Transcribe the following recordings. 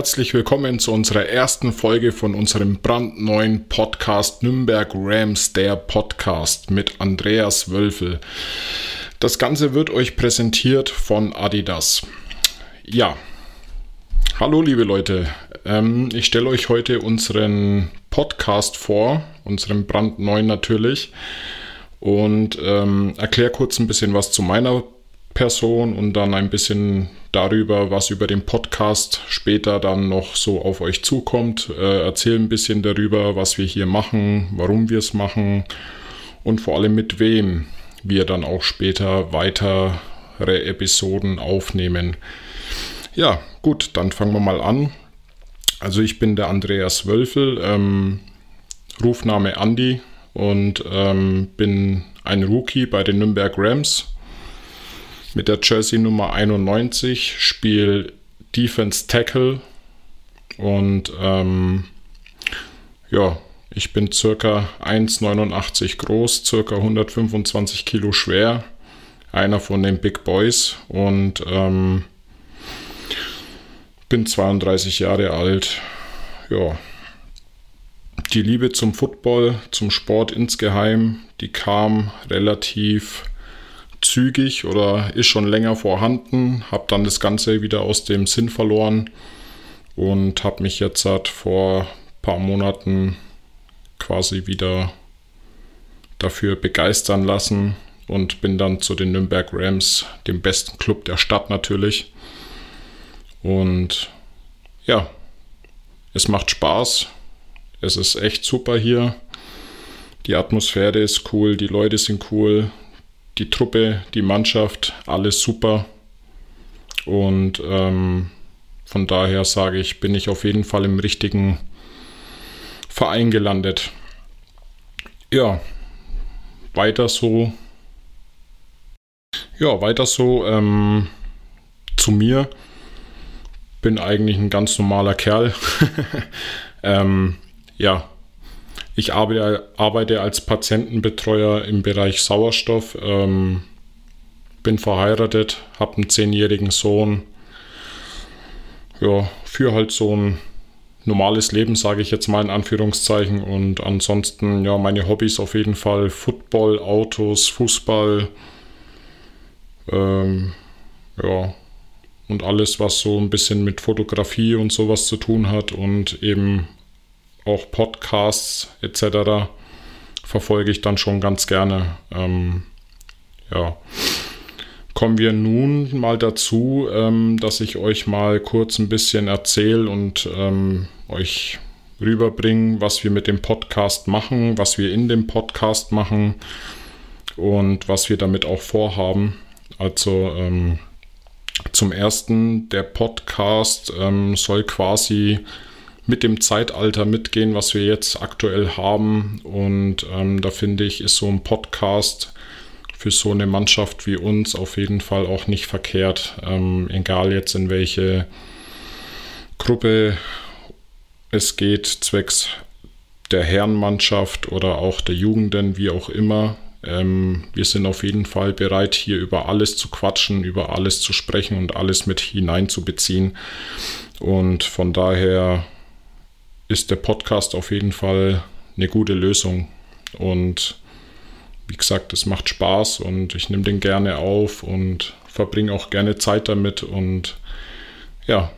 herzlich willkommen zu unserer ersten Folge von unserem brandneuen Podcast Nürnberg Rams, der Podcast mit Andreas Wölfel. Das Ganze wird euch präsentiert von Adidas. Ja, hallo liebe Leute, ähm, ich stelle euch heute unseren Podcast vor, unseren brandneuen natürlich, und ähm, erkläre kurz ein bisschen was zu meiner Person und dann ein bisschen darüber, was über den Podcast später dann noch so auf euch zukommt. Äh, erzähle ein bisschen darüber, was wir hier machen, warum wir es machen und vor allem mit wem wir dann auch später weitere Episoden aufnehmen. Ja, gut, dann fangen wir mal an. Also ich bin der Andreas Wölfel, ähm, Rufname Andy und ähm, bin ein Rookie bei den Nürnberg Rams mit der Jersey Nummer 91, spiele Defense Tackle. Und ähm, ja, ich bin circa 1,89 groß, circa 125 Kilo schwer, einer von den Big Boys. Und ähm, bin 32 Jahre alt. Ja, die Liebe zum Football, zum Sport insgeheim, die kam relativ zügig oder ist schon länger vorhanden. Habe dann das Ganze wieder aus dem Sinn verloren und habe mich jetzt seit vor ein paar Monaten quasi wieder dafür begeistern lassen und bin dann zu den Nürnberg Rams, dem besten Club der Stadt natürlich. Und ja, es macht Spaß. Es ist echt super hier. Die Atmosphäre ist cool, die Leute sind cool, die Truppe, die Mannschaft, alles super. Und ähm, von daher sage ich, bin ich auf jeden Fall im richtigen Verein gelandet. Ja, weiter so. Ja, weiter so ähm, zu mir. Bin eigentlich ein ganz normaler Kerl. ähm, ja, ich arbeite, arbeite, als Patientenbetreuer im Bereich Sauerstoff. Ähm, bin verheiratet, habe einen zehnjährigen Sohn. Ja, für halt so ein normales Leben, sage ich jetzt mal in Anführungszeichen. Und ansonsten, ja, meine Hobbys auf jeden Fall Football, Autos, Fußball. Ähm, ja, und alles, was so ein bisschen mit Fotografie und sowas zu tun hat und eben auch Podcasts etc. verfolge ich dann schon ganz gerne. Ähm, ja. Kommen wir nun mal dazu, ähm, dass ich euch mal kurz ein bisschen erzähle und ähm, euch rüberbringe, was wir mit dem Podcast machen, was wir in dem Podcast machen und was wir damit auch vorhaben. Also ähm, zum ersten, der Podcast ähm, soll quasi mit dem Zeitalter mitgehen, was wir jetzt aktuell haben. Und ähm, da finde ich, ist so ein Podcast für so eine Mannschaft wie uns auf jeden Fall auch nicht verkehrt. Ähm, egal jetzt in welche Gruppe es geht, zwecks der Herrenmannschaft oder auch der Jugenden, wie auch immer. Ähm, wir sind auf jeden Fall bereit, hier über alles zu quatschen, über alles zu sprechen und alles mit hineinzubeziehen. Und von daher ist der Podcast auf jeden Fall eine gute Lösung. Und wie gesagt, es macht Spaß und ich nehme den gerne auf und verbringe auch gerne Zeit damit und ja,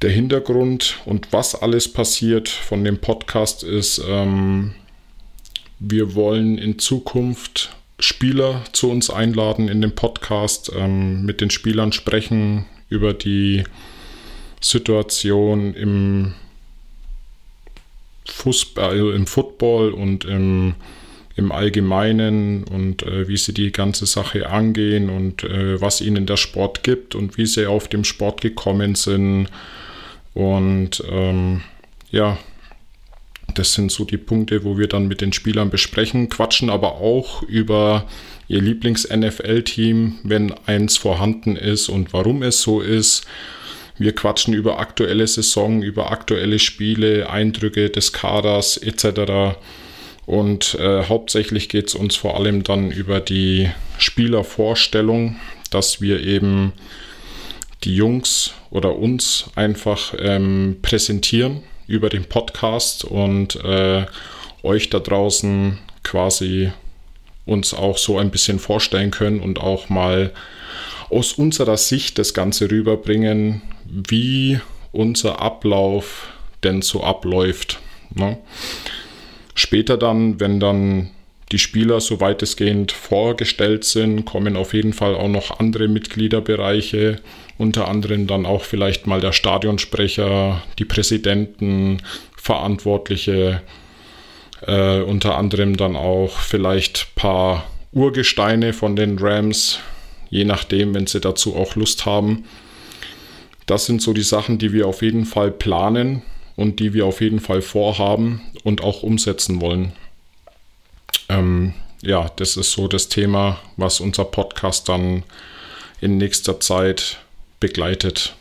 der Hintergrund und was alles passiert von dem Podcast ist, ähm, wir wollen in Zukunft Spieler zu uns einladen in den Podcast, ähm, mit den Spielern sprechen über die Situation im Fußball, also im Football und im, im Allgemeinen und äh, wie sie die ganze Sache angehen und äh, was ihnen der Sport gibt und wie sie auf dem Sport gekommen sind und ähm, ja, das sind so die Punkte, wo wir dann mit den Spielern besprechen, quatschen aber auch über ihr Lieblings-NFL-Team, wenn eins vorhanden ist und warum es so ist. Wir quatschen über aktuelle Saison, über aktuelle Spiele, Eindrücke des Kaders etc. Und äh, hauptsächlich geht es uns vor allem dann über die Spielervorstellung, dass wir eben die Jungs oder uns einfach ähm, präsentieren über den Podcast und äh, euch da draußen quasi uns auch so ein bisschen vorstellen können und auch mal aus unserer Sicht das Ganze rüberbringen, wie unser Ablauf denn so abläuft. Ne? Später dann, wenn dann die Spieler so weitestgehend vorgestellt sind, kommen auf jeden Fall auch noch andere Mitgliederbereiche, unter anderem dann auch vielleicht mal der Stadionsprecher, die Präsidenten, Verantwortliche, äh, unter anderem dann auch vielleicht paar Urgesteine von den Rams, je nachdem, wenn sie dazu auch Lust haben. Das sind so die Sachen, die wir auf jeden Fall planen und die wir auf jeden Fall vorhaben und auch umsetzen wollen. Ähm, ja, das ist so das Thema, was unser Podcast dann in nächster Zeit begleitet.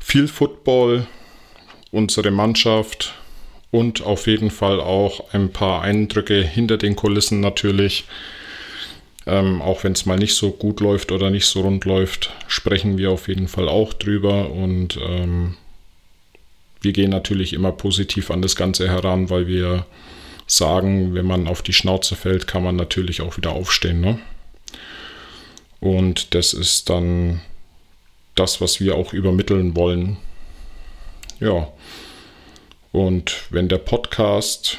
Viel Football, unsere Mannschaft und auf jeden Fall auch ein paar Eindrücke hinter den Kulissen natürlich. Ähm, auch wenn es mal nicht so gut läuft oder nicht so rund läuft, sprechen wir auf jeden Fall auch drüber und ähm, wir gehen natürlich immer positiv an das Ganze heran, weil wir sagen, wenn man auf die Schnauze fällt, kann man natürlich auch wieder aufstehen. Ne? Und das ist dann das, was wir auch übermitteln wollen. Ja. Und wenn der Podcast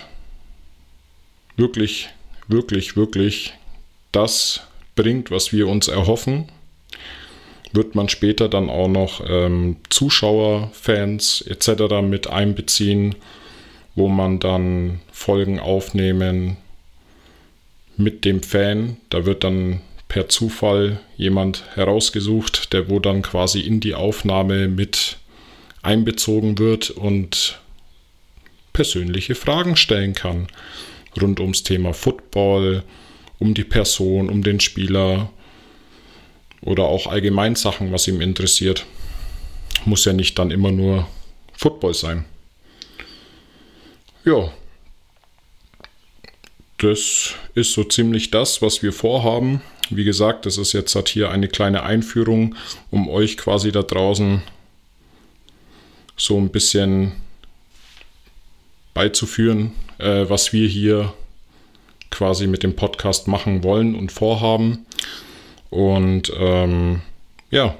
wirklich, wirklich, wirklich das bringt, was wir uns erhoffen, wird man später dann auch noch ähm, Zuschauer, Fans etc. mit einbeziehen wo man dann Folgen aufnehmen mit dem Fan. Da wird dann per Zufall jemand herausgesucht, der wo dann quasi in die Aufnahme mit einbezogen wird und persönliche Fragen stellen kann rund ums Thema Football, um die Person, um den Spieler oder auch allgemein Sachen, was ihm interessiert. Muss ja nicht dann immer nur Football sein. Ja, das ist so ziemlich das, was wir vorhaben. Wie gesagt, das ist jetzt halt hier eine kleine Einführung, um euch quasi da draußen so ein bisschen beizuführen, äh, was wir hier quasi mit dem Podcast machen wollen und vorhaben. Und ähm, ja,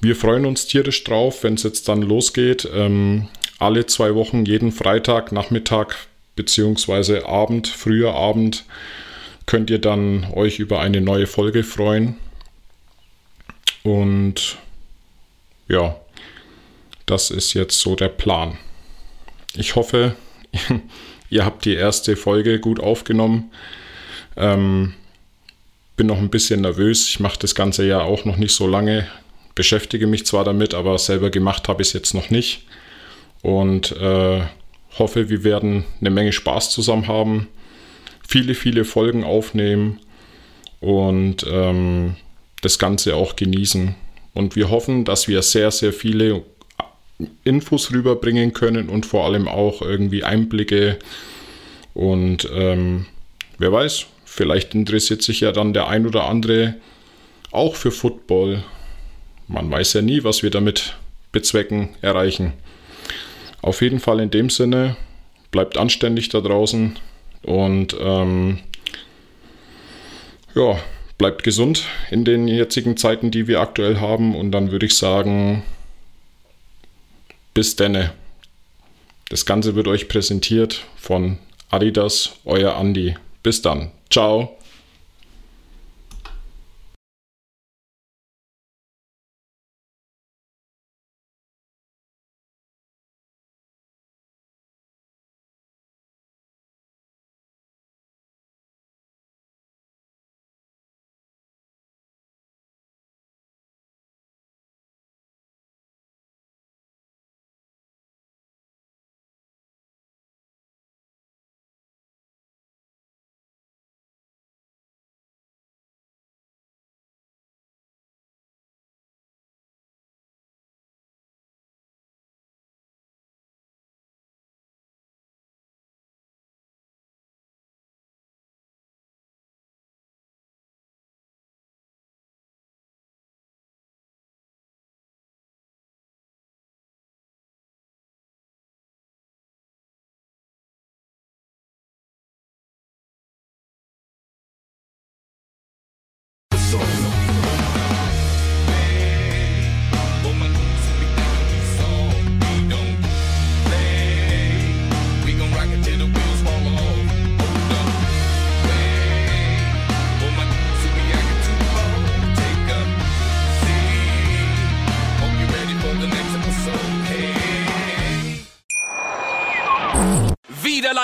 wir freuen uns tierisch drauf, wenn es jetzt dann losgeht. Ähm, alle zwei Wochen, jeden Freitag, Nachmittag bzw. Abend, früher Abend, könnt ihr dann euch über eine neue Folge freuen. Und ja, das ist jetzt so der Plan. Ich hoffe, ihr habt die erste Folge gut aufgenommen. Ähm, bin noch ein bisschen nervös. Ich mache das Ganze ja auch noch nicht so lange. Beschäftige mich zwar damit, aber selber gemacht habe ich es jetzt noch nicht und äh, hoffe, wir werden eine Menge Spaß zusammen haben, viele, viele Folgen aufnehmen und ähm, das Ganze auch genießen. Und wir hoffen, dass wir sehr, sehr viele Infos rüberbringen können und vor allem auch irgendwie Einblicke. Und ähm, wer weiß, vielleicht interessiert sich ja dann der ein oder andere auch für Football. Man weiß ja nie, was wir damit bezwecken, erreichen. Auf jeden Fall in dem Sinne, bleibt anständig da draußen, Und ähm, ja, bleibt gesund in den jetzigen Zeiten, die wir aktuell haben. Und dann würde ich sagen, bis denne. Das Ganze wird euch präsentiert von Adidas, euer Andi. Bis dann. Ciao.